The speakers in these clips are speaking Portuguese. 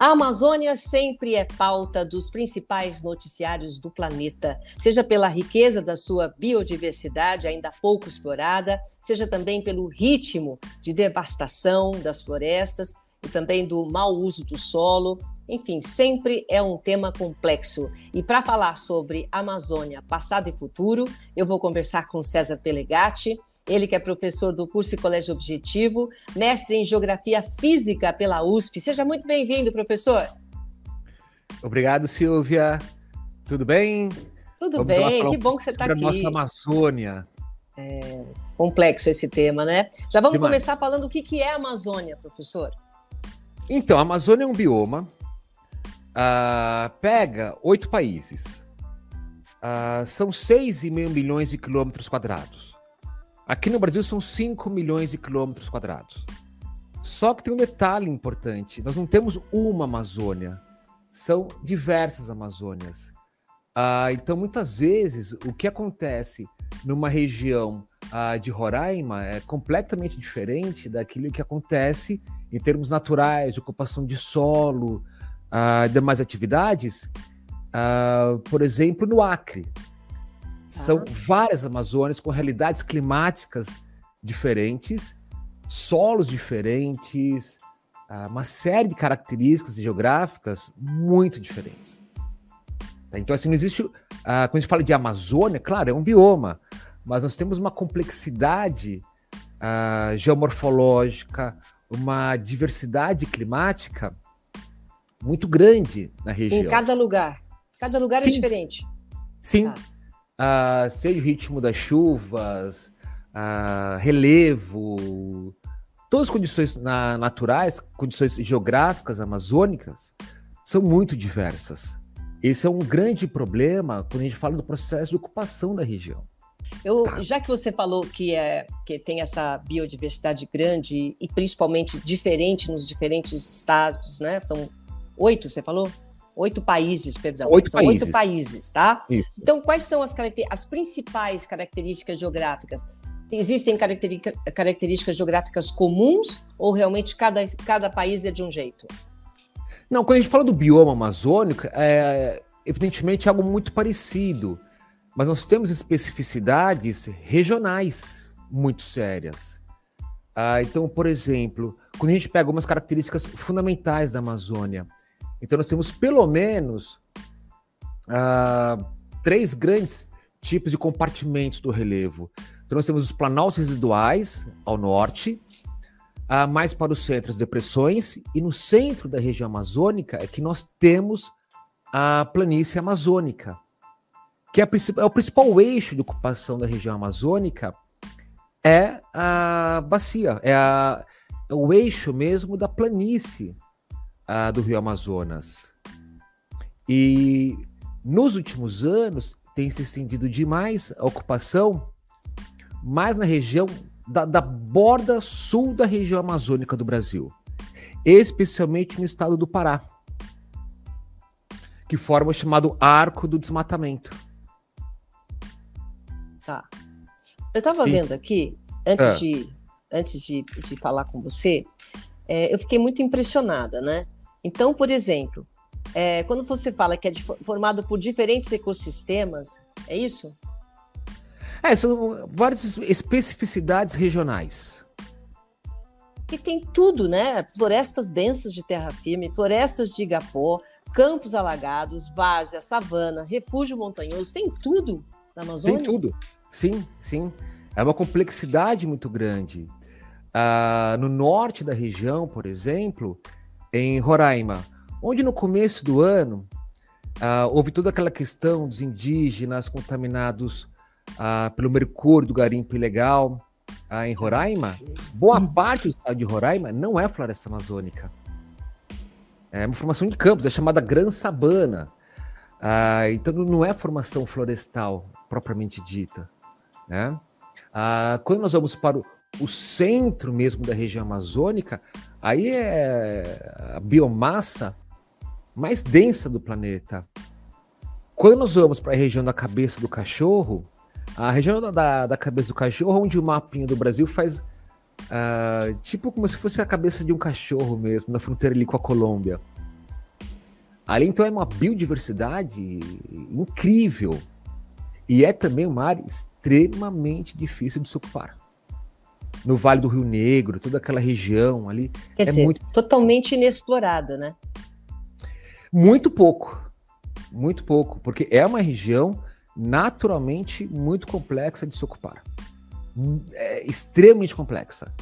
A Amazônia sempre é pauta dos principais noticiários do planeta, seja pela riqueza da sua biodiversidade ainda pouco explorada, seja também pelo ritmo de devastação das florestas e também do mau uso do solo. Enfim, sempre é um tema complexo. E para falar sobre Amazônia, passado e futuro, eu vou conversar com César Pelegatti, ele que é professor do curso Colégio Objetivo, mestre em Geografia Física pela USP. Seja muito bem-vindo, professor. Obrigado, Silvia. Tudo bem? Tudo Vamos bem, que bom que você está aqui. nossa Amazônia. É complexo esse tema, né? Já vamos Demais. começar falando o que, que é a Amazônia, professor. Então, a Amazônia é um bioma, uh, pega oito países, uh, são 6,5 milhões de quilômetros quadrados. Aqui no Brasil são 5 milhões de quilômetros quadrados. Só que tem um detalhe importante: nós não temos uma Amazônia, são diversas Amazônias. Ah, então, muitas vezes, o que acontece numa região ah, de Roraima é completamente diferente daquilo que acontece em termos naturais, de ocupação de solo, ah, demais atividades, ah, por exemplo, no Acre. São várias Amazônias com realidades climáticas diferentes, solos diferentes, ah, uma série de características geográficas muito diferentes. Tá, então, assim, não existe. Ah, quando a gente fala de Amazônia, claro, é um bioma, mas nós temos uma complexidade uh, geomorfológica, uma diversidade climática muito grande na região. Em cada lugar. Cada lugar é Sim. é diferente. Sim. Ah uh, seja o ritmo das chuvas, uh, relevo, todas as condições na, naturais, condições geográficas amazônicas, são muito diversas. Esse é um grande problema quando a gente fala do processo de ocupação da região. Eu, tá. Já que você falou que, é, que tem essa biodiversidade grande e principalmente diferente nos diferentes estados, né? São oito, você falou? Oito países, perdão. Oito São países. oito países, tá? Isso. Então, quais são as, as principais características geográficas? Existem características geográficas comuns ou realmente cada, cada país é de um jeito? Não, quando a gente fala do bioma amazônico, é evidentemente algo muito parecido, mas nós temos especificidades regionais muito sérias. Ah, então, por exemplo, quando a gente pega algumas características fundamentais da Amazônia, então, nós temos pelo menos uh, três grandes tipos de compartimentos do relevo. Então, nós temos os planaltos residuais ao norte, uh, mais para o centro as depressões, e no centro da região amazônica é que nós temos a planície amazônica, que é, é o principal eixo de ocupação da região amazônica, é a bacia, é, a, é o eixo mesmo da planície ah, do Rio Amazonas. E nos últimos anos tem se estendido demais a ocupação mais na região da, da borda sul da região amazônica do Brasil, especialmente no estado do Pará, que forma o chamado Arco do Desmatamento. Tá. Eu estava vendo aqui, antes, é. de, antes de, de falar com você, é, eu fiquei muito impressionada, né? Então, por exemplo, é, quando você fala que é de, formado por diferentes ecossistemas, é isso? É, são várias especificidades regionais. E tem tudo, né? Florestas densas de terra firme, florestas de igapó, campos alagados, várzea, savana, refúgio montanhoso, tem tudo na Amazônia? Tem tudo, sim, sim. É uma complexidade muito grande. Ah, no norte da região, por exemplo, em Roraima, onde no começo do ano uh, houve toda aquela questão dos indígenas contaminados uh, pelo mercúrio do garimpo ilegal uh, em Roraima, boa parte do estado de Roraima não é floresta amazônica. É uma formação de campos, é chamada Gran Sabana. então não é formação florestal propriamente dita. Né? quando nós vamos para o, o centro mesmo da região amazônica, aí é a biomassa mais densa do planeta. Quando nós vamos para a região da cabeça do cachorro, a região da, da cabeça do cachorro, onde o mapinha do Brasil faz uh, tipo como se fosse a cabeça de um cachorro mesmo, na fronteira ali com a Colômbia. Ali então é uma biodiversidade incrível e é também uma área extremamente difícil de se ocupar. No Vale do Rio Negro, toda aquela região ali. Quer é dizer, muito... totalmente inexplorada, né? Muito pouco. Muito pouco, porque é uma região naturalmente muito complexa de se ocupar. É extremamente complexa.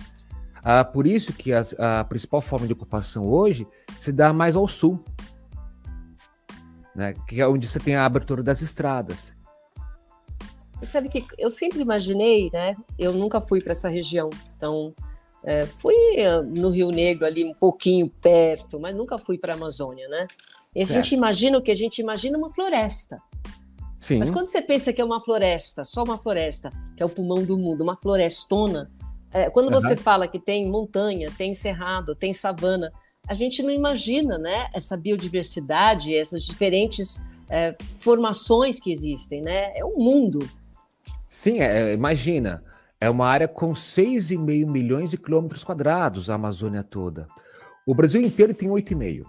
Ah, por isso que a, a principal forma de ocupação hoje se dá mais ao sul, né, que é onde você tem a abertura das estradas. Sabe que eu sempre imaginei, né? Eu nunca fui para essa região, então é, fui eh, no Rio Negro ali um pouquinho perto, mas nunca fui para a Amazônia, né? E a certo. gente imagina o que a gente imagina uma floresta. Sim. Mas quando você pensa que é uma floresta, só uma floresta, que é o pulmão do mundo, uma florestona, é, quando uhum. você fala que tem montanha, tem cerrado, tem savana, a gente não imagina, né? Essa biodiversidade, essas diferentes é, formações que existem, né? É um mundo. Sim, é, imagina, é uma área com 6,5 milhões de quilômetros quadrados, a Amazônia toda. O Brasil inteiro tem 8,5.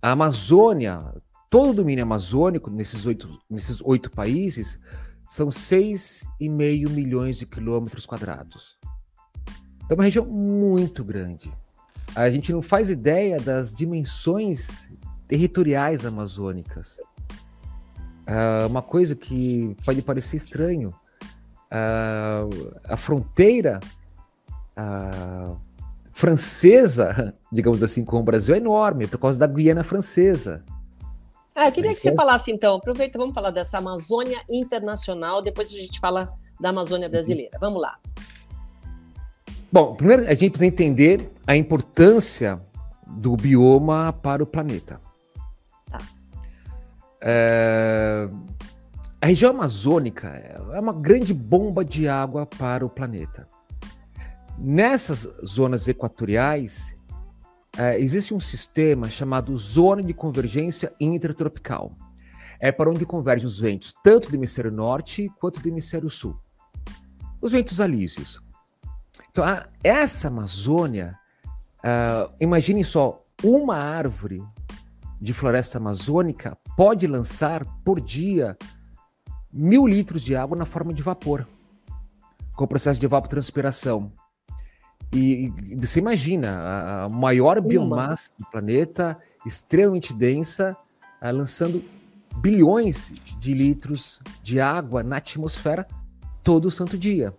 A Amazônia, todo o domínio amazônico, nesses oito, nesses oito países, são 6,5 milhões de quilômetros quadrados. É uma região muito grande. A gente não faz ideia das dimensões territoriais amazônicas. Uh, uma coisa que pode parecer estranho, uh, a fronteira uh, francesa, digamos assim, com o Brasil é enorme, por causa da Guiana Francesa. Ah, eu queria que você falasse então, aproveita, vamos falar dessa Amazônia internacional, depois a gente fala da Amazônia brasileira. Vamos lá. Bom, primeiro a gente precisa entender a importância do bioma para o planeta. É... A região amazônica é uma grande bomba de água para o planeta. Nessas zonas equatoriais, é, existe um sistema chamado Zona de Convergência Intertropical. É para onde convergem os ventos, tanto do hemisfério norte quanto do hemisfério sul. Os ventos alísios. Então, essa Amazônia, uh, imagine só, uma árvore de floresta amazônica pode lançar por dia mil litros de água na forma de vapor, com o processo de evapotranspiração. E, e você imagina a, a maior Uma. biomassa do planeta, extremamente densa, uh, lançando bilhões de litros de água na atmosfera todo santo dia.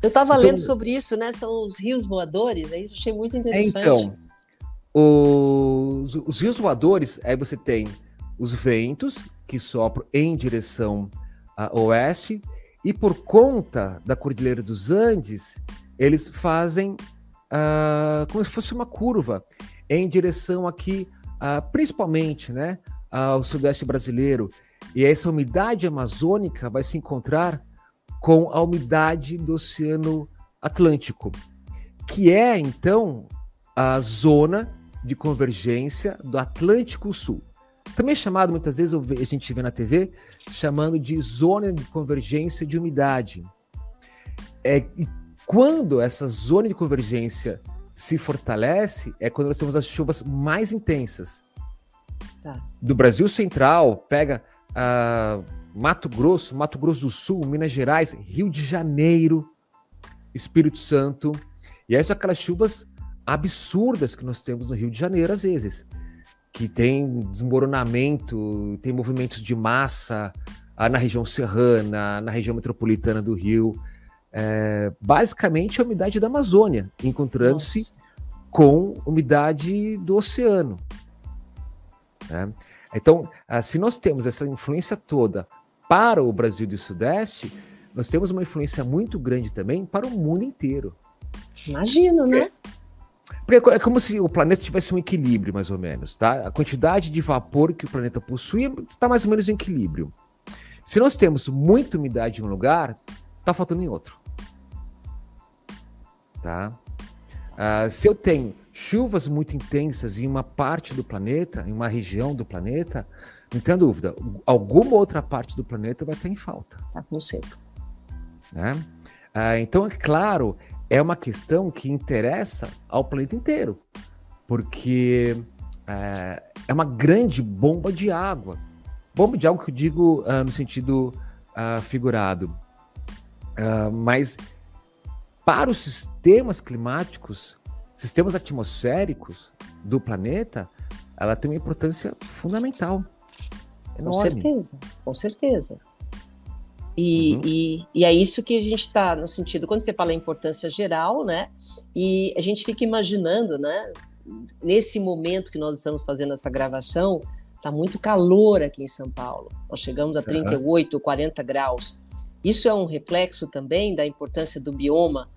Eu estava então, lendo sobre isso, né? São os rios voadores, é isso? Achei muito interessante. É, então, os, os rios voadores, aí você tem os ventos que sopram em direção a oeste, e por conta da Cordilheira dos Andes, eles fazem uh, como se fosse uma curva em direção aqui, uh, principalmente né, ao sudeste brasileiro. E essa umidade amazônica vai se encontrar com a umidade do Oceano Atlântico, que é então a zona de convergência do Atlântico Sul. Também chamado, muitas vezes, a gente vê na TV, chamando de zona de convergência de umidade. É, e quando essa zona de convergência se fortalece, é quando nós temos as chuvas mais intensas. Tá. Do Brasil Central, pega uh, Mato Grosso, Mato Grosso do Sul, Minas Gerais, Rio de Janeiro, Espírito Santo. E aí são aquelas chuvas absurdas que nós temos no Rio de Janeiro, às vezes, que tem desmoronamento, tem movimentos de massa ah, na região serrana, na região metropolitana do Rio. É, basicamente a umidade da Amazônia, encontrando-se com umidade do oceano. Né? Então, ah, se nós temos essa influência toda para o Brasil do Sudeste, nós temos uma influência muito grande também para o mundo inteiro. Imagino, né? Porque é como se o planeta tivesse um equilíbrio, mais ou menos, tá? A quantidade de vapor que o planeta possui está mais ou menos em equilíbrio. Se nós temos muita umidade em um lugar, está faltando em outro. Tá? Uh, se eu tenho chuvas muito intensas em uma parte do planeta, em uma região do planeta, não tenha dúvida, alguma outra parte do planeta vai estar em falta. Tá com seco. Né? Uh, então, é claro, é uma questão que interessa ao planeta inteiro, porque é, é uma grande bomba de água. Bomba de água que eu digo uh, no sentido uh, figurado. Uh, mas para os sistemas climáticos, sistemas atmosféricos do planeta, ela tem uma importância fundamental. Enorme. Com certeza, com certeza. E, uhum. e, e, é isso que a gente está no sentido, quando você fala em importância geral, né? E a gente fica imaginando, né? Nesse momento que nós estamos fazendo essa gravação, está muito calor aqui em São Paulo. Nós chegamos a 38, uhum. 40 graus. Isso é um reflexo também da importância do bioma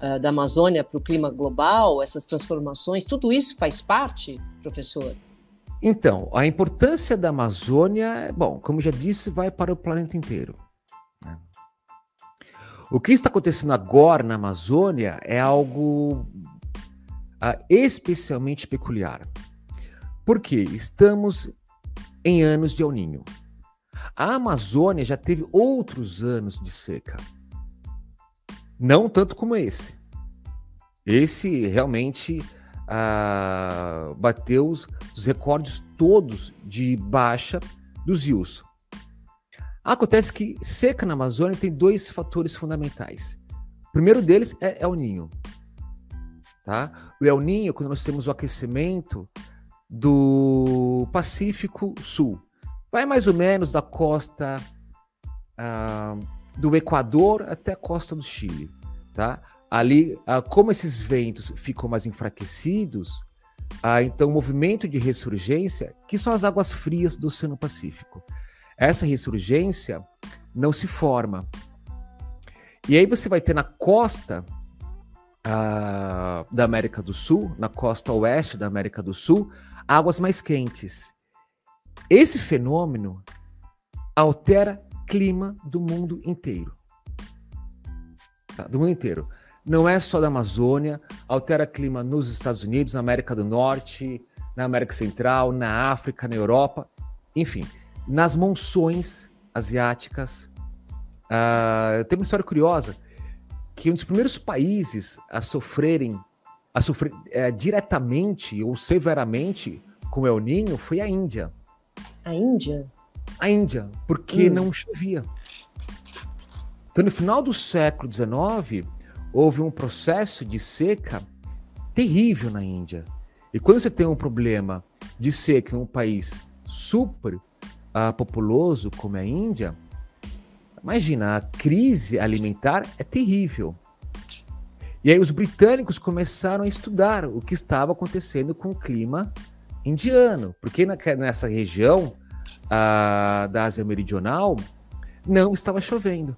uh, da Amazônia para o clima global, essas transformações, tudo isso faz parte, professor? Então, a importância da Amazônia, bom, como já disse, vai para o planeta inteiro. O que está acontecendo agora na Amazônia é algo uh, especialmente peculiar. Porque estamos em anos de El Ninho. A Amazônia já teve outros anos de seca. Não tanto como esse. Esse realmente uh, bateu os, os recordes todos de baixa dos rios. Acontece que seca na Amazônia tem dois fatores fundamentais. O primeiro deles é El Ninho. Tá? O El Ninho, quando nós temos o aquecimento do Pacífico Sul, vai mais ou menos da costa uh, do Equador até a costa do Chile. Tá? Ali, uh, como esses ventos ficam mais enfraquecidos, uh, então o movimento de ressurgência, que são as águas frias do Oceano Pacífico, essa ressurgência não se forma. E aí você vai ter na costa uh, da América do Sul, na costa oeste da América do Sul, águas mais quentes. Esse fenômeno altera clima do mundo inteiro. Tá? Do mundo inteiro. Não é só da Amazônia, altera clima nos Estados Unidos, na América do Norte, na América Central, na África, na Europa, enfim nas monções asiáticas. Uh, tem uma história curiosa que um dos primeiros países a sofrerem, a sofrer é, diretamente ou severamente com o El Ninho foi a Índia. A Índia? A Índia, porque hum. não chovia. Então, no final do século XIX, houve um processo de seca terrível na Índia. E quando você tem um problema de seca em um país super uh, populoso como é a Índia, imagina, a crise alimentar é terrível. E aí os britânicos começaram a estudar o que estava acontecendo com o clima indiano, porque na, nessa região da Ásia Meridional não estava chovendo.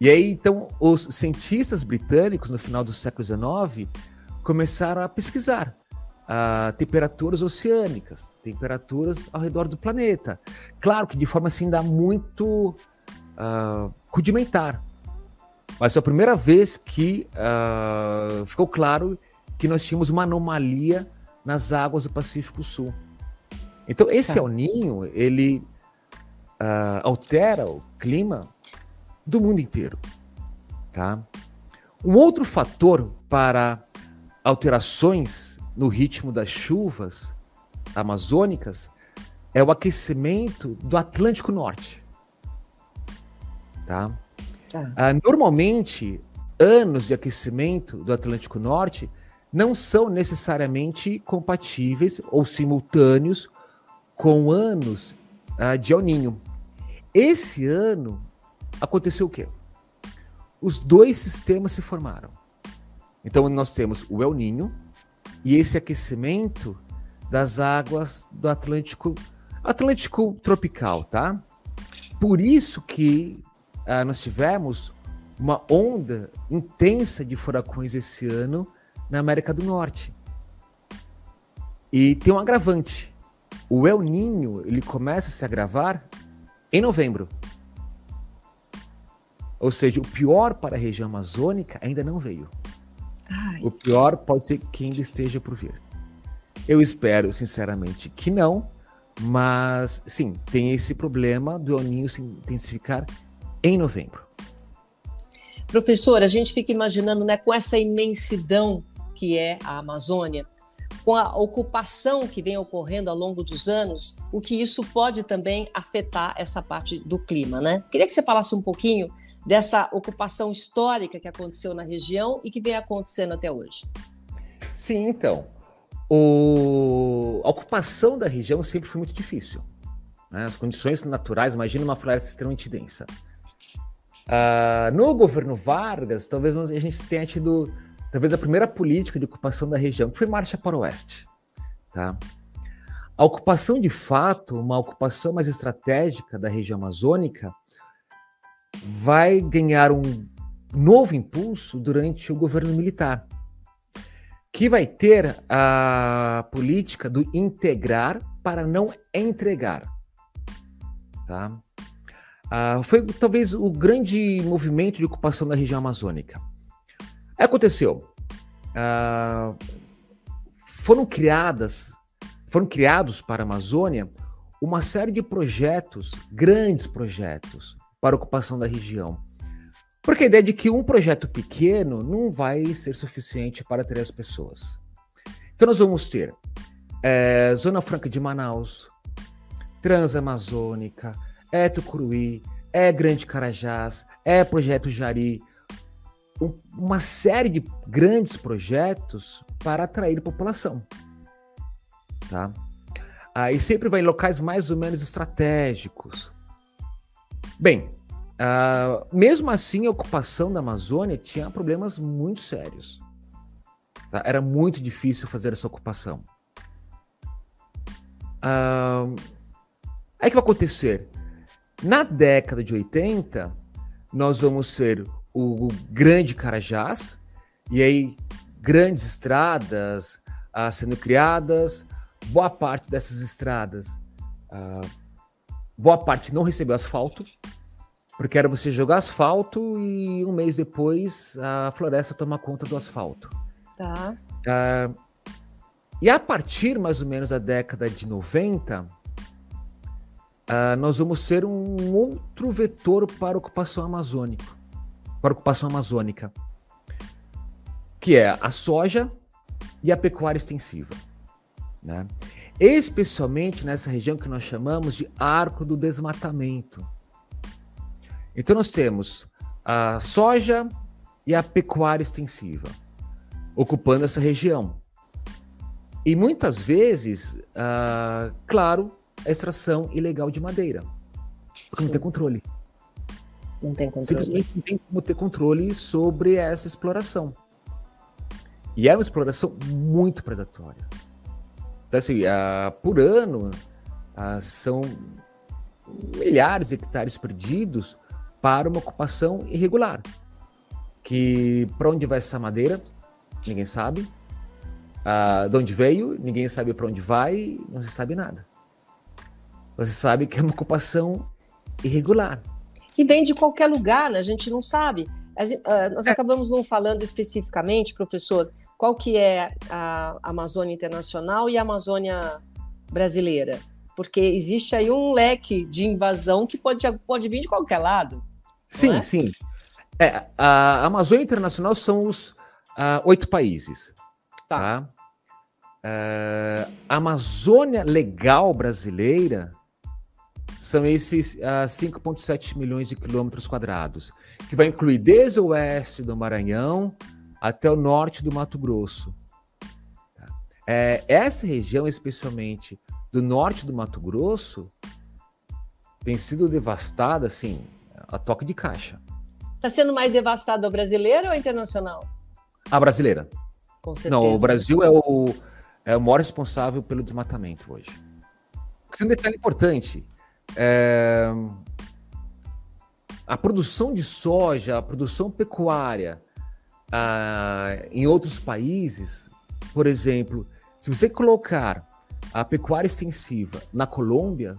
E aí, então, os cientistas britânicos, no final do século XIX, começaram a pesquisar uh, temperaturas oceânicas, temperaturas ao redor do planeta. Claro que de forma assim dá muito uh, rudimentar. Mas foi a primeira vez que uh, ficou claro que nós tínhamos uma anomalia nas águas do Pacífico Sul. Então esse tá. El Ninho ele uh, altera o clima do mundo inteiro, tá? Um outro fator para alterações no ritmo das chuvas amazônicas é o aquecimento do Atlântico Norte. Tá? tá. Ah, normalmente, anos de aquecimento do Atlântico Norte não são necessariamente compatíveis ou simultâneos com anos ah, de El Ninho. Esse ano aconteceu o quê? Os dois sistemas se formaram. Então nós temos o El Ninho, e esse aquecimento das águas do Atlântico, Atlântico tropical, tá? Por isso que uh, nós tivemos uma onda intensa de furacões esse ano na América do Norte. E tem um agravante. O El Ninho ele começa a se agravar em novembro. Ou seja, o pior para a região amazônica ainda não veio. Ai. O pior pode ser que ainda esteja por vir. Eu espero, sinceramente, que não, mas sim, tem esse problema do El Ninho se intensificar em novembro. Professor, a gente fica imaginando, né, com essa imensidão que é a Amazônia, com a ocupação que vem ocorrendo ao longo dos anos, o que isso pode também afetar essa parte do clima, né? Queria que você falasse um pouquinho dessa ocupação histórica que aconteceu na região e que vem acontecendo até hoje. Sim, então. O... A ocupação da região sempre foi muito difícil. Né? As condições naturais, imagina uma floresta extremamente densa. Uh, no governo Vargas, talvez a gente tenha tido talvez a primeira política de ocupação da região, que foi marcha para o oeste. Tá? A ocupação de fato, uma ocupação mais estratégica da região amazônica, vai ganhar um novo impulso durante o governo militar, que vai ter a política do integrar para não entregar. Tá? Ah, foi talvez o grande movimento de ocupação da região amazônica. Aconteceu. Uh, foram criadas, foram criados para a Amazônia uma série de projetos, grandes projetos, para ocupação da região. Porque a ideia de que um projeto pequeno não vai ser suficiente para ter as pessoas. Então nós vamos ter é, Zona Franca de Manaus, Transamazônica, é Tucuruí, é Grande Carajás, é Projeto Jari, uma série de grandes projetos para atrair população. Tá? Ah, e sempre vai em locais mais ou menos estratégicos. Bem, ah, mesmo assim, a ocupação da Amazônia tinha problemas muito sérios. Tá? Era muito difícil fazer essa ocupação. Ah, aí que vai acontecer? Na década de 80, nós vamos ser o Grande Carajás, e aí grandes estradas ah, sendo criadas, boa parte dessas estradas, ah, boa parte não recebeu asfalto, porque era você jogar asfalto e um mês depois a floresta toma conta do asfalto. Tá. Ah, e a partir mais ou menos da década de 90, ah, nós vamos ser um outro vetor para a ocupação amazônica para a ocupação amazônica, que é a soja e a pecuária extensiva. Né? Especialmente nessa região que nós chamamos de arco do desmatamento. Então nós temos a soja e a pecuária extensiva ocupando essa região. E muitas vezes, uh, claro, a extração ilegal de madeira, porque não tem controle. Não tem controle. Simplesmente não tem como ter controle sobre essa exploração. E é uma exploração muito predatória. Então, assim, uh, por ano, uh, são milhares de hectares perdidos para uma ocupação irregular. Que para onde vai essa madeira, ninguém sabe. Uh, de onde veio, ninguém sabe para onde vai, não se sabe nada. Você sabe que é uma ocupação irregular e vem de qualquer lugar, né? a gente não sabe. Gente, uh, nós é. acabamos não falando especificamente, professor, qual que é a Amazônia Internacional e a Amazônia brasileira, porque existe aí um leque de invasão que pode, pode vir de qualquer lado. Sim, é? sim. É, a Amazônia Internacional são os uh, oito países. Tá. tá? Uh, a Amazônia Legal brasileira são esses uh, ah, 5,7 milhões de quilômetros quadrados, que vai incluir desde o oeste do Maranhão até o norte do Mato Grosso. Tá? É, essa região, especialmente do norte do Mato Grosso, tem sido devastada, assim, a toque de caixa. Está sendo mais devastada a brasileira ou a internacional? A brasileira. Com certeza. Não, o Brasil é o, é o maior responsável pelo desmatamento hoje. Tem um detalhe importante. É, a produção de soja, a produção pecuária em outros países, por exemplo, se você colocar a pecuária extensiva na Colômbia,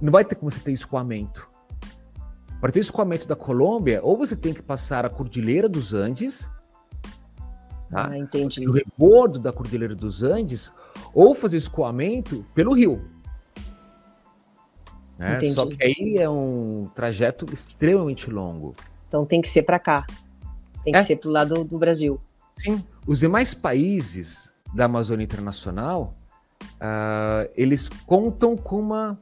não vai ter como você ter escoamento. Para ter escoamento da Colômbia, ou você tem que passar a Cordilheira dos Andes, tá? ah, entendi. o rebordo da Cordilheira dos Andes, ou fazer escoamento pelo rio. Né? Só que aí é um trajeto extremamente longo. Então tem que ser para cá. Tem que é. ser para o lado do Brasil. Sim. Os demais países da Amazônia Internacional, uh, eles contam com uma.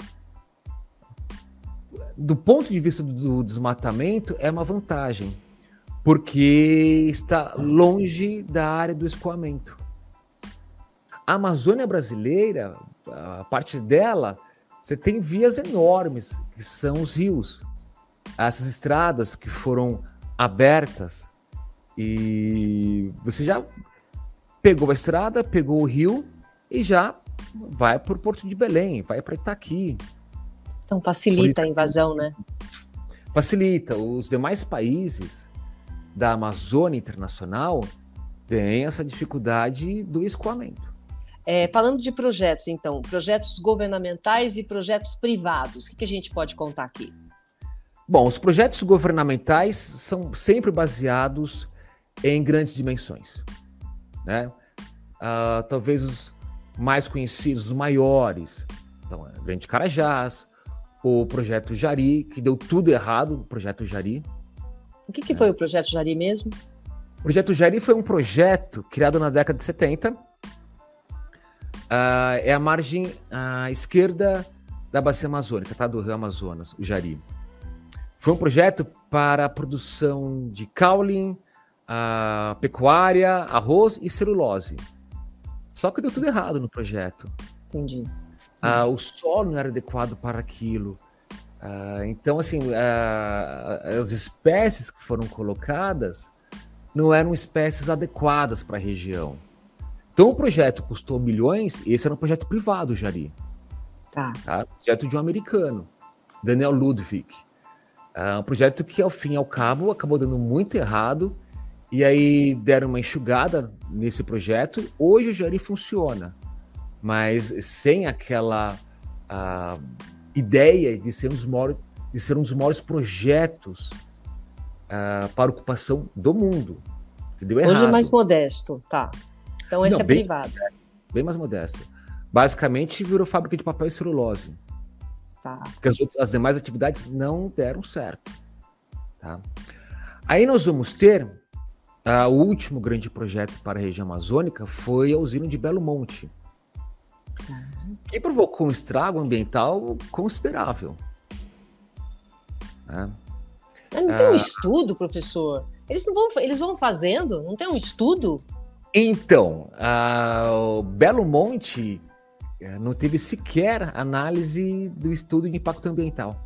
Do ponto de vista do desmatamento, é uma vantagem, porque está longe da área do escoamento. A Amazônia brasileira, a parte dela, você tem vias enormes, que são os rios. Essas estradas que foram abertas e você já pegou a estrada, pegou o rio e já vai para o Porto de Belém, vai para Itaqui. Então facilita a invasão, né? Facilita. Os demais países da Amazônia Internacional têm essa dificuldade do escoamento. É, falando de projetos, então, projetos governamentais e projetos privados, o que, que a gente pode contar aqui? Bom, os projetos governamentais são sempre baseados em grandes dimensões. Né? Uh, talvez os mais conhecidos, os maiores, então, é Grande Carajás, o Projeto Jari, que deu tudo errado, o Projeto Jari. O que, que foi o Projeto Jari mesmo? O Projeto Jari foi um projeto criado na década de 70. Uh, ah, é a margem uh, esquerda da bacia amazônica, tá? do rio Amazonas, o Jari. Foi um projeto para a produção de caule, a pecuária, arroz e celulose. Só que deu tudo errado no projeto. Entendi. Ah, o solo não era adequado para aquilo. Ah, então, assim, ah, as espécies que foram colocadas não eram espécies adequadas para a região. Então, o projeto custou milhões, esse era um projeto privado, Jari. Tá. tá? Projeto de um americano, Daniel Ludwig. Ah, um projeto que, ao fim e ao cabo, acabou dando muito errado e aí deram uma enxugada nesse projeto. Hoje o Jari funciona, mas sem aquela uh, ideia de ser, um dos maiores, de ser um dos maiores projetos uh, para ocupação do mundo. Que deu errado. Hoje é mais modesto, tá. Então esse Não, é bem privado. Modesto, bem mais modesto. Basicamente virou fábrica de papel e celulose. Tá. Porque as, outras, as demais atividades não deram certo. Tá? Aí nós vamos ter Uh, o último grande projeto para a região amazônica foi a usina de Belo Monte, que provocou um estrago ambiental considerável. Né? Mas não tem um uh, estudo, professor? Eles, não vão, eles vão fazendo? Não tem um estudo? Então, o Belo Monte eh, não teve sequer análise do estudo de impacto ambiental.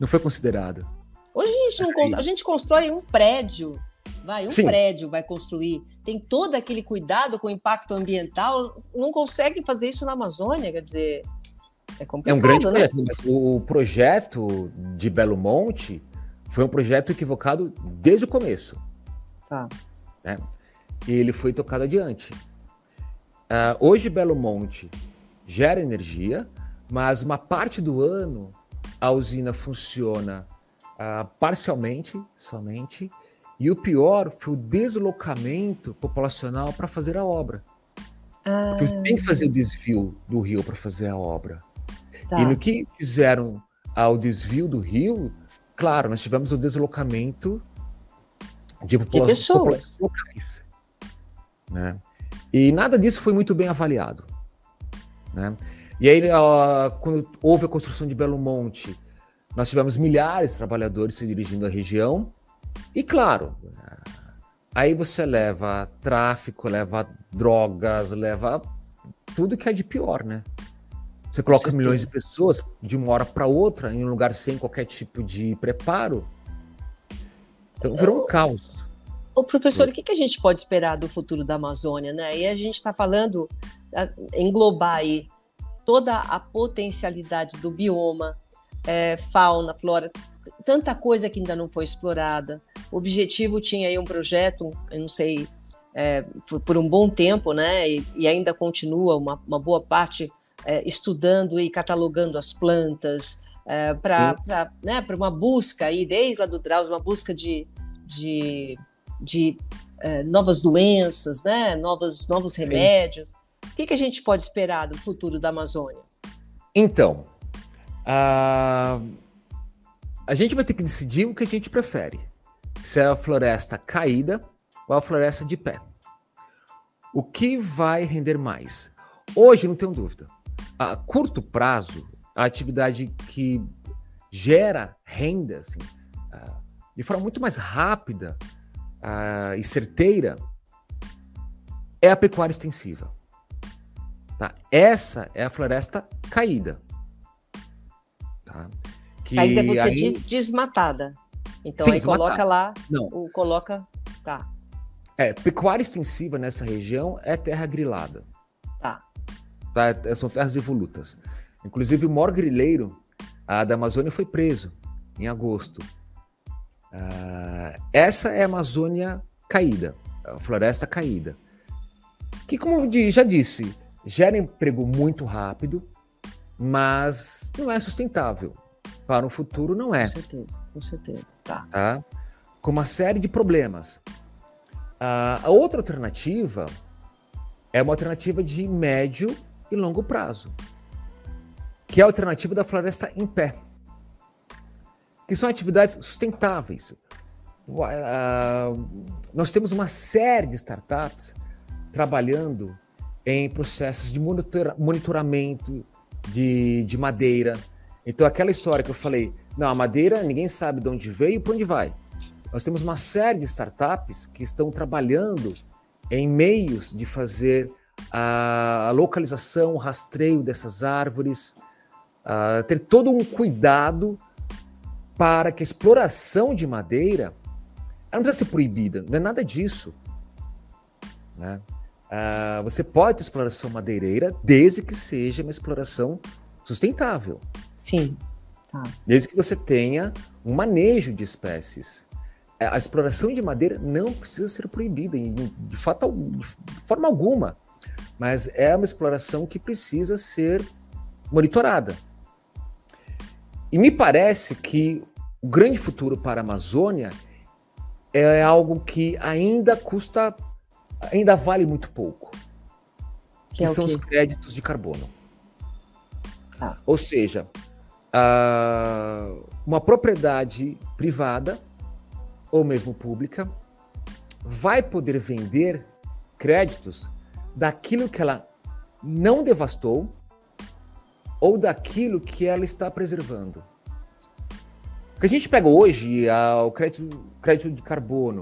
Não foi considerado. Hoje a gente, não, a gente constrói um prédio, vai, um Sim. prédio vai construir, tem todo aquele cuidado com o impacto ambiental, não consegue fazer isso na Amazônia, quer dizer, é complicado, É um grande né? projeto, mas o projeto de Belo Monte foi um projeto equivocado desde o começo. Tá. Né? E ele foi tocado adiante. Uh, hoje Belo Monte gera energia, mas uma parte do ano a usina funciona uh, parcialmente, somente, e o pior foi o deslocamento populacional para fazer a obra. Ah. Porque você tem que fazer o desvio do rio para fazer a obra. Tá. E no que fizeram ao desvio do rio, claro, nós tivemos o deslocamento de, popula de pessoas locais. Né? E nada disso foi muito bem avaliado. Né? E aí, quando houve a construção de Belo Monte, nós tivemos milhares de trabalhadores se dirigindo à região. E claro, aí você leva tráfico, leva drogas, leva tudo que é de pior, né? Você coloca milhões de pessoas de uma hora para outra em um lugar sem qualquer tipo de preparo. Então virou um caos. O professor, o que, que a gente pode esperar do futuro da Amazônia, né? E a gente está falando englobar aí toda a potencialidade do bioma, é, fauna, flora, tanta coisa que ainda não foi explorada. O objetivo tinha aí um projeto, eu não sei, é, por um bom tempo, né? E, e ainda continua uma, uma boa parte é, estudando e catalogando as plantas é, para né, uma busca aí, desde lá do Drauz, uma busca de, de, de é, novas doenças, né? Novos, novos remédios. O que, que a gente pode esperar do futuro da Amazônia? Então, a, a gente vai ter que decidir o que a gente prefere. Se é a floresta caída ou a floresta de pé. O que vai render mais? Hoje, não tenho dúvida. A curto prazo, a atividade que gera renda assim, de forma muito mais rápida e certeira é a pecuária extensiva. Tá? Essa é a floresta caída. Tá? Que caída você aí... diz desmatada. Então Sim, aí desmatada. coloca lá, Não. o coloca, tá. É, pecuária extensiva nessa região é terra grilada. Tá. tá é, são terras evolutas. Inclusive o maior grileiro a da Amazônia foi preso em agosto. Uh, essa é a Amazônia caída, a floresta caída. Que, como já disse, gera emprego muito rápido, mas não é sustentável. Para o futuro, não é. Com certeza, com certeza. Tá. tá? Com uma série de problemas. Uh, a outra alternativa é uma alternativa de médio e longo prazo, que é a alternativa da floresta em pé, que são atividades sustentáveis. Uh, nós temos uma série de startups trabalhando em processos de monitora, monitoramento de, de madeira. Então, aquela história que eu falei, não, a madeira ninguém sabe de onde veio e para onde vai. Nós temos uma série de startups que estão trabalhando em meios de fazer a localização, o rastreio dessas árvores, ter todo um cuidado para que a exploração de madeira ela não precisa ser proibida, não é nada disso. Né? Uh, você pode ter exploração madeireira desde que seja uma exploração sustentável. Sim. Tá. Desde que você tenha um manejo de espécies. É, a exploração de madeira não precisa ser proibida, de, fato, de forma alguma. Mas é uma exploração que precisa ser monitorada. E me parece que o grande futuro para a Amazônia é algo que ainda custa ainda vale muito pouco. Que, que é são os créditos de carbono. Ah. Ou seja, uh, uma propriedade privada ou mesmo pública vai poder vender créditos daquilo que ela não devastou ou daquilo que ela está preservando. O que a gente pega hoje, uh, o crédito, crédito de carbono,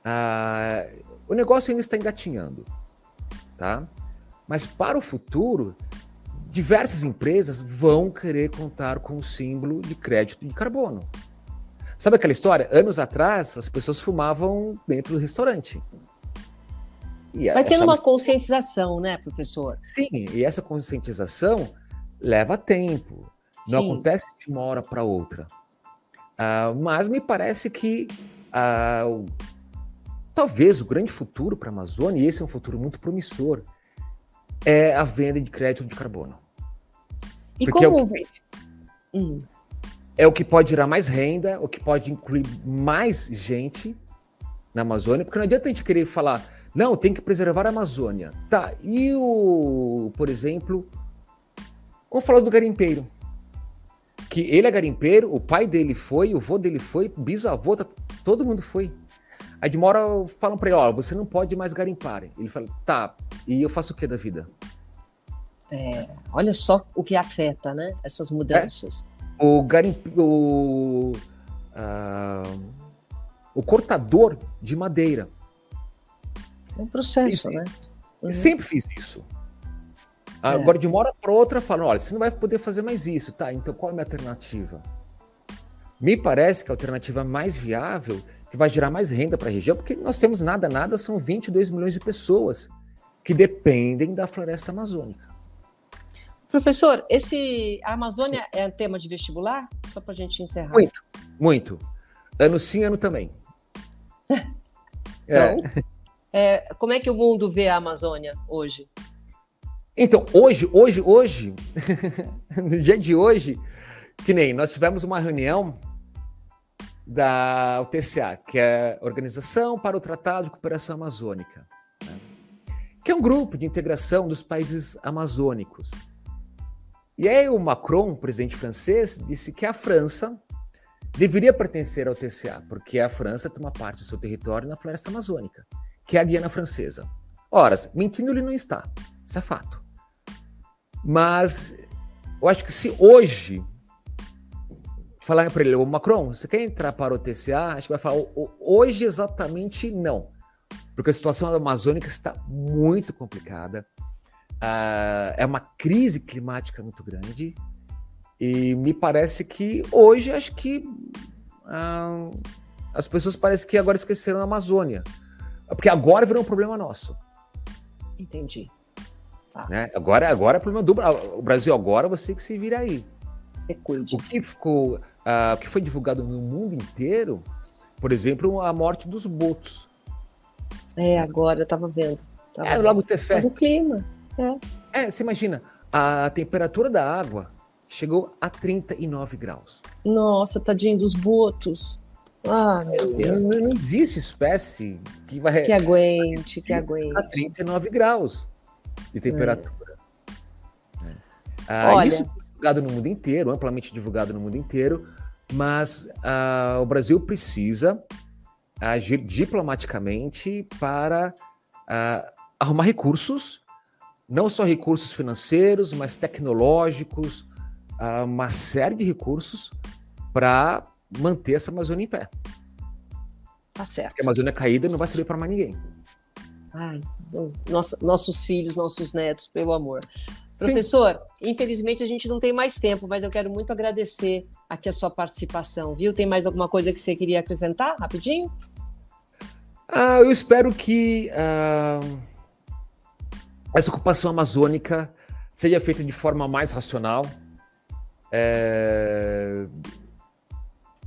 uh, o negócio ainda está engatinhando, tá? Mas para o futuro, diversas empresas vão querer contar com o símbolo de crédito de carbono. Sabe aquela história? Anos atrás, as pessoas fumavam dentro do restaurante. Vai tendo uma conscientização, né, professor? Sim, e essa conscientização leva tempo. Não Sim. acontece de uma hora para outra. Uh, mas me parece que uh, talvez o grande futuro para a Amazônia, e esse é um futuro muito promissor, é a venda de crédito de carbono. E Porque como... É o, que, hum. é o que pode gerar mais renda, o que pode incluir mais gente na Amazônia, porque não adianta a gente querer falar, não, tem que preservar a Amazônia. Tá, e o, por exemplo, vamos falar do garimpeiro. Que ele é garimpeiro, o pai dele foi, o avô dele foi, bisavô, tá, todo mundo foi. Aí de uma hora falam para ele, ó, você não pode mais garimpar. Ele fala, tá, e eu faço o que da vida? É, olha só o que afeta, né? Essas mudanças. É, o garimp... O, uh, o cortador de madeira. É um processo, né? Uhum. Sempre fiz isso. É. Agora, de uma hora para outra, falam, olha, você não vai poder fazer mais isso, tá? Então qual é a minha alternativa? Me parece que a alternativa mais viável que vai gerar mais renda para a região, porque nós temos nada, nada, são 22 milhões de pessoas que dependem da floresta amazônica. Professor, esse a Amazônia é tema de vestibular? Só para a gente encerrar. Muito, muito. Ano sim, ano também. então, é. É, como é que o mundo vê a Amazônia hoje? Então, hoje, hoje, hoje, no dia de hoje, que nem nós tivemos uma reunião da UTCA, que é Organização para o Tratado de Cooperação Amazônica, né? que é um grupo de integração dos países amazônicos. E aí o Macron, presidente francês, disse que a França deveria pertencer ao TCA, porque a França toma parte do seu território na floresta amazônica, que é a Guiana Francesa. Ora, mentindo ele não está, isso é fato. Mas eu acho que se hoje falar para ele, o Macron, você quer entrar para o TCA? Acho que vai falar, hoje exatamente não. Porque a situação amazônica está muito complicada. Uh, é uma crise climática muito grande. E me parece que hoje, acho que uh, as pessoas parecem que agora esqueceram a Amazônia. Porque agora virou um problema nosso. Entendi. Tá. Né? Agora, agora é problema do o Brasil. Agora você que se vira aí. Você cuide. O que ficou, uh, o que foi divulgado no mundo inteiro, por exemplo, a morte dos botos. É, agora eu tava vendo. Tava é, o Lago Tefé. O clima. É. é, você imagina, a temperatura da água chegou a 39 graus. Nossa, tadinho dos botos. Ah, meu Deus. Não, não, existe espécie que vai. Que aguente, que aguente. A 39 graus de temperatura. É. Ah, Olha... Isso foi divulgado no mundo inteiro, amplamente divulgado no mundo inteiro, mas ah, o Brasil precisa agir diplomaticamente para ah, arrumar recursos, não só recursos financeiros, mas tecnológicos, ah, uma série de recursos para manter essa Amazônia em pé. Tá certo. Porque a Amazônia caída não vai servir para mais ninguém. Ai, nosso, nossos filhos, nossos netos, pelo amor. Professor, Sim. infelizmente a gente não tem mais tempo, mas eu quero muito agradecer aqui a sua participação, viu? Tem mais alguma coisa que você queria acrescentar, rapidinho? Ah, eu espero que uh, essa ocupação amazônica seja feita de forma mais racional, é,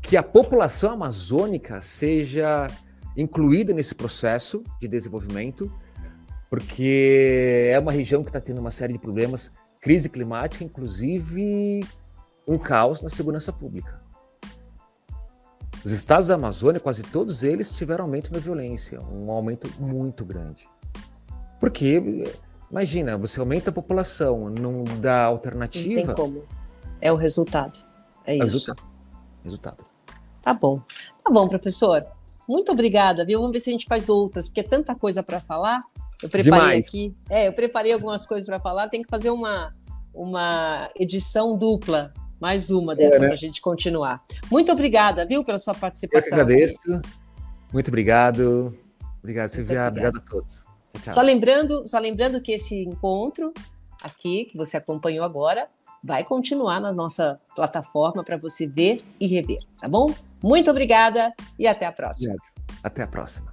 que a população amazônica seja incluída nesse processo de desenvolvimento, porque é uma região que está tendo uma série de problemas, crise climática, inclusive um caos na segurança pública. Os estados da Amazônia, quase todos eles tiveram aumento da violência, um aumento muito grande. Porque, imagina, você aumenta a população, não dá alternativa. Não tem como. É o resultado. É, é isso. Resultado. resultado. Tá bom. Tá bom, professor. Muito obrigada, viu? Vamos ver se a gente faz outras, porque é tanta coisa para falar. Eu preparei Demais. aqui. É, eu preparei algumas coisas para falar. Tem que fazer uma, uma edição dupla, mais uma dessa é, né? para a gente continuar. Muito obrigada, viu, pela sua participação. Eu que agradeço. Aqui. Muito obrigado. Obrigado, Silvia. Obrigado a todos. Tchau. Só lembrando, só lembrando que esse encontro aqui que você acompanhou agora vai continuar na nossa plataforma para você ver e rever, tá bom? Muito obrigada e até a próxima. Até a próxima.